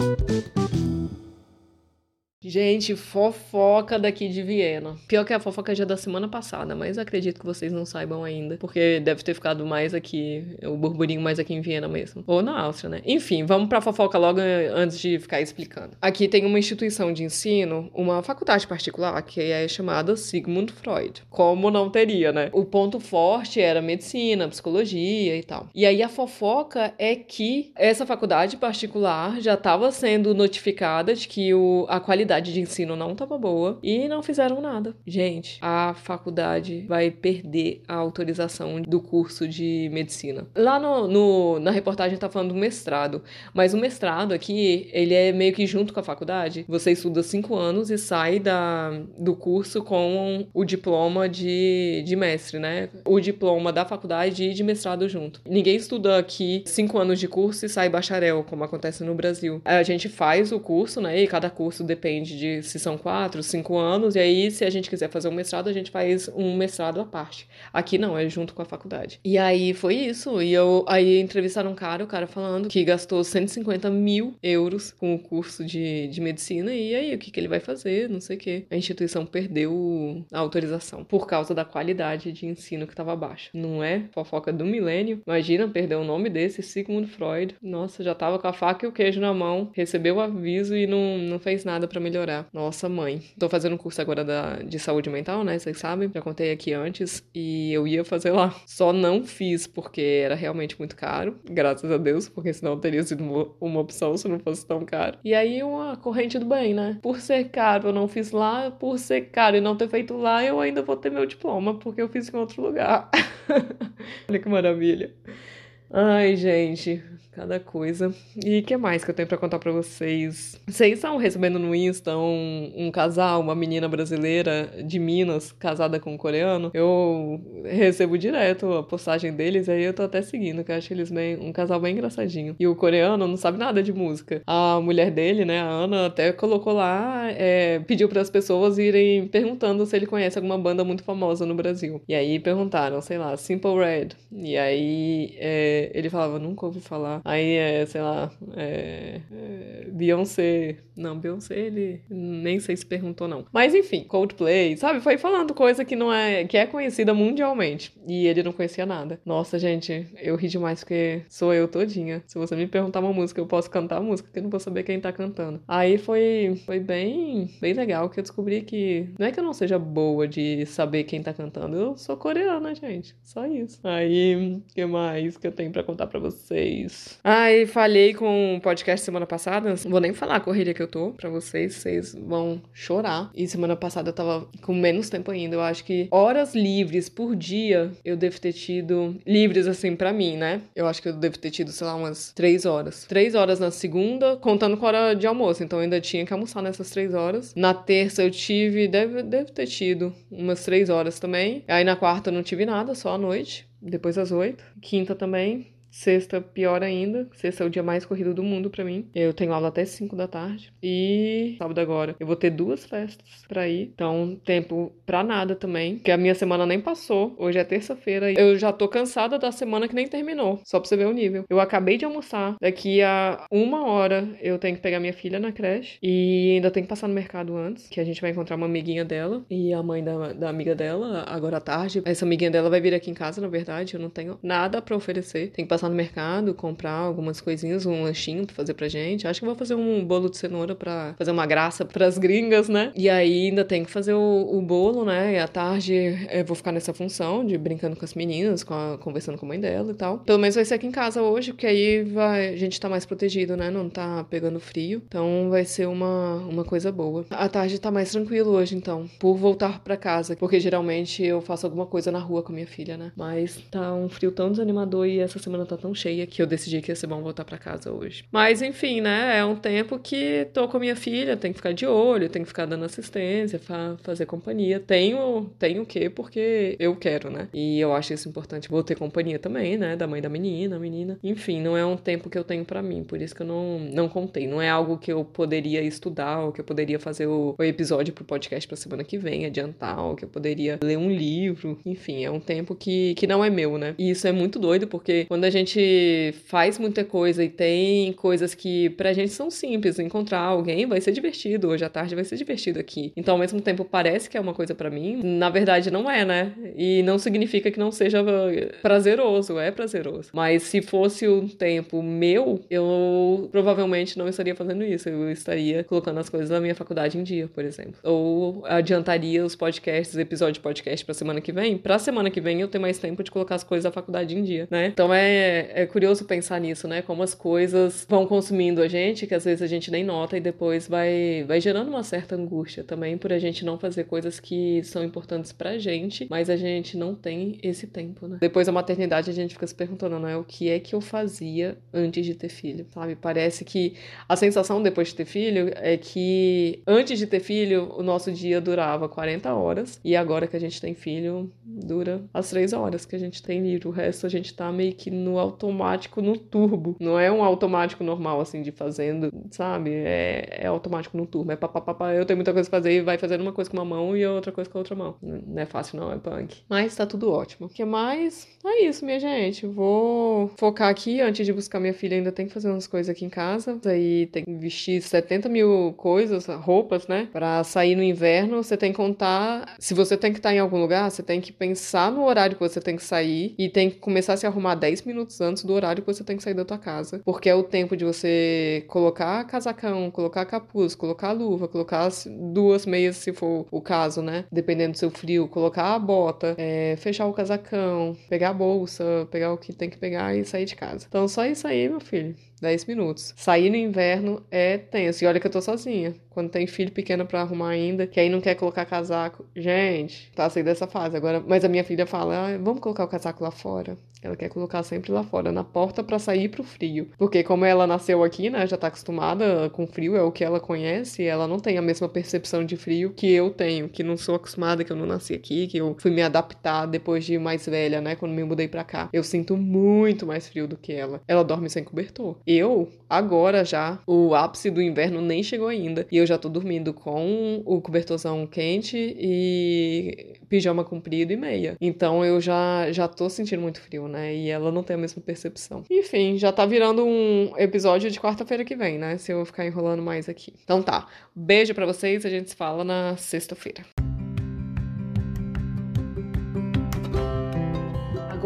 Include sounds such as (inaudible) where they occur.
thank you Gente, fofoca daqui de Viena. Pior que a fofoca já é da semana passada, mas acredito que vocês não saibam ainda, porque deve ter ficado mais aqui, o burburinho mais aqui em Viena mesmo. Ou na Áustria, né? Enfim, vamos pra fofoca logo antes de ficar explicando. Aqui tem uma instituição de ensino, uma faculdade particular, que é chamada Sigmund Freud. Como não teria, né? O ponto forte era medicina, psicologia e tal. E aí a fofoca é que essa faculdade particular já estava sendo notificada de que o, a qualidade qualidade de ensino não estava boa e não fizeram nada. Gente, a faculdade vai perder a autorização do curso de medicina. Lá no, no, na reportagem tá falando do mestrado, mas o mestrado aqui, ele é meio que junto com a faculdade. Você estuda cinco anos e sai da, do curso com o diploma de, de mestre, né? O diploma da faculdade e de mestrado junto. Ninguém estuda aqui cinco anos de curso e sai bacharel, como acontece no Brasil. A gente faz o curso, né? E cada curso depende depende de se são quatro, cinco anos, e aí, se a gente quiser fazer um mestrado, a gente faz um mestrado à parte. Aqui não, é junto com a faculdade. E aí foi isso. E eu aí entrevistaram um cara, o cara falando que gastou 150 mil euros com o curso de, de medicina, e aí o que, que ele vai fazer? Não sei o quê. A instituição perdeu a autorização por causa da qualidade de ensino que estava baixa. Não é fofoca do milênio. Imagina perder o nome desse, Sigmund Freud. Nossa, já tava com a faca e o queijo na mão, recebeu o aviso e não, não fez nada para melhorar. Nossa, mãe. Tô fazendo um curso agora da, de saúde mental, né? Vocês sabem, já contei aqui antes. E eu ia fazer lá. Só não fiz porque era realmente muito caro. Graças a Deus, porque senão teria sido uma opção se não fosse tão caro. E aí, uma corrente do bem, né? Por ser caro, eu não fiz lá. Por ser caro e não ter feito lá, eu ainda vou ter meu diploma, porque eu fiz em outro lugar. (laughs) Olha que maravilha. Ai, gente, cada coisa. E o que mais que eu tenho para contar para vocês? Vocês estão recebendo no Insta um, um, casal, uma menina brasileira de Minas, casada com um coreano? Eu recebo direto a postagem deles, aí eu tô até seguindo, que eu acho eles bem, um casal bem engraçadinho. E o coreano não sabe nada de música. A mulher dele, né, a Ana, até colocou lá, é, pediu para as pessoas irem perguntando se ele conhece alguma banda muito famosa no Brasil. E aí perguntaram, sei lá, Simple Red. E aí. É, ele falava, nunca ouvi falar. Aí, é, sei lá, é, é, Beyoncé. Não, Beyoncé, ele nem sei se perguntou, não. Mas enfim, Coldplay, sabe? Foi falando coisa que não é. que é conhecida mundialmente. E ele não conhecia nada. Nossa, gente, eu ri demais porque sou eu todinha. Se você me perguntar uma música, eu posso cantar a música, que eu não vou saber quem tá cantando. Aí foi, foi bem, bem legal que eu descobri que. Não é que eu não seja boa de saber quem tá cantando, eu sou coreana, gente. Só isso. Aí, o que mais que eu tenho para contar para vocês. Ai, falhei com o podcast semana passada. Não vou nem falar a correria que eu tô para vocês, vocês vão chorar. E semana passada eu tava com menos tempo ainda. Eu acho que horas livres por dia eu devo ter tido. Livres assim para mim, né? Eu acho que eu devo ter tido, sei lá, umas três horas. Três horas na segunda, contando com a hora de almoço. Então eu ainda tinha que almoçar nessas três horas. Na terça eu tive, deve, deve ter tido umas três horas também. Aí na quarta eu não tive nada, só à noite depois das oito. Quinta também. Sexta, pior ainda. Sexta é o dia mais corrido do mundo para mim. Eu tenho aula até 5 da tarde. E sábado agora eu vou ter duas festas pra ir. Então, tempo pra nada também. Porque a minha semana nem passou. Hoje é terça-feira. Eu já tô cansada da semana que nem terminou. Só pra você ver o nível. Eu acabei de almoçar. Daqui a uma hora eu tenho que pegar minha filha na creche. E ainda tenho que passar no mercado antes. Que a gente vai encontrar uma amiguinha dela. E a mãe da, da amiga dela, agora à tarde. Essa amiguinha dela vai vir aqui em casa, na verdade. Eu não tenho nada para oferecer. Tem que passar passar no mercado, comprar algumas coisinhas, um lanchinho pra fazer pra gente. Acho que vou fazer um bolo de cenoura pra fazer uma graça pras gringas, né? E aí ainda tem que fazer o, o bolo, né? E à tarde eu vou ficar nessa função de brincando com as meninas, com a, conversando com a mãe dela e tal. Pelo menos vai ser aqui em casa hoje, porque aí vai, a gente tá mais protegido, né? Não tá pegando frio. Então vai ser uma, uma coisa boa. A tarde tá mais tranquilo hoje, então, por voltar pra casa. Porque geralmente eu faço alguma coisa na rua com a minha filha, né? Mas tá um frio tão desanimador e essa semana tá tão cheia que eu decidi que ia ser bom voltar para casa hoje. Mas enfim, né? É um tempo que tô com a minha filha, tem que ficar de olho, tem que ficar dando assistência, fa fazer companhia. Tenho, tenho o quê? Porque eu quero, né? E eu acho isso importante. Vou ter companhia também, né? Da mãe da menina, menina. Enfim, não é um tempo que eu tenho para mim, por isso que eu não, não contei. Não é algo que eu poderia estudar ou que eu poderia fazer o, o episódio pro podcast pra semana que vem, adiantar, ou que eu poderia ler um livro. Enfim, é um tempo que, que não é meu, né? E isso é muito doido, porque quando a gente gente faz muita coisa e tem coisas que pra gente são simples, encontrar alguém vai ser divertido, hoje à tarde vai ser divertido aqui. Então, ao mesmo tempo, parece que é uma coisa para mim, na verdade não é, né? E não significa que não seja prazeroso, é prazeroso. Mas se fosse um tempo meu, eu provavelmente não estaria fazendo isso, eu estaria colocando as coisas da minha faculdade em dia, por exemplo. Ou adiantaria os podcasts, episódio de podcast pra semana que vem, pra semana que vem eu ter mais tempo de colocar as coisas da faculdade em dia, né? Então é, é curioso pensar nisso, né? Como as coisas vão consumindo a gente, que às vezes a gente nem nota e depois vai, vai gerando uma certa angústia também por a gente não fazer coisas que são importantes pra gente, mas a gente não tem esse tempo, né? Depois da maternidade a gente fica se perguntando, né? O que é que eu fazia antes de ter filho, sabe? Parece que a sensação depois de ter filho é que antes de ter filho o nosso dia durava 40 horas e agora que a gente tem filho dura as 3 horas que a gente tem livre. O resto a gente tá meio que no automático, no turbo. Não é um automático normal, assim, de fazendo, sabe? É, é automático no turbo. É papapá, eu tenho muita coisa pra fazer e vai fazendo uma coisa com uma mão e outra coisa com a outra mão. Não é fácil, não, é punk. Mas tá tudo ótimo. O que mais? É isso, minha gente. Vou focar aqui. Antes de buscar minha filha, ainda tem que fazer umas coisas aqui em casa. Aí tem que vestir 70 mil coisas, roupas, né? Pra sair no inverno, você tem que contar. Se você tem que estar em algum lugar, você tem que pensar no horário que você tem que sair e tem que começar a se arrumar 10 minutos antes do horário que você tem que sair da tua casa. Porque é o tempo de você colocar casacão, colocar capuz, colocar luva, colocar duas meias, se for o caso, né? Dependendo do seu frio, colocar a bota, é, fechar o casacão, pegar a bolsa, pegar o que tem que pegar e sair de casa. Então, só isso aí, meu filho. 10 minutos. Sair no inverno é tenso. E olha que eu tô sozinha. Quando tem filho pequeno para arrumar ainda, que aí não quer colocar casaco. Gente, tá saindo dessa fase agora. Mas a minha filha fala: ah, vamos colocar o casaco lá fora. Ela quer colocar sempre lá fora, na porta para sair pro frio. Porque como ela nasceu aqui, né, já tá acostumada com frio, é o que ela conhece, ela não tem a mesma percepção de frio que eu tenho, que não sou acostumada, que eu não nasci aqui, que eu fui me adaptar depois de mais velha, né, quando me mudei para cá. Eu sinto muito mais frio do que ela. Ela dorme sem cobertor. Eu, agora já, o ápice do inverno nem chegou ainda, e eu já tô dormindo com o cobertorzão quente e pijama comprido e meia. Então eu já já tô sentindo muito frio, né? E ela não tem a mesma percepção. Enfim, já tá virando um episódio de quarta-feira que vem, né? Se eu ficar enrolando mais aqui. Então tá. Beijo para vocês, a gente se fala na sexta-feira.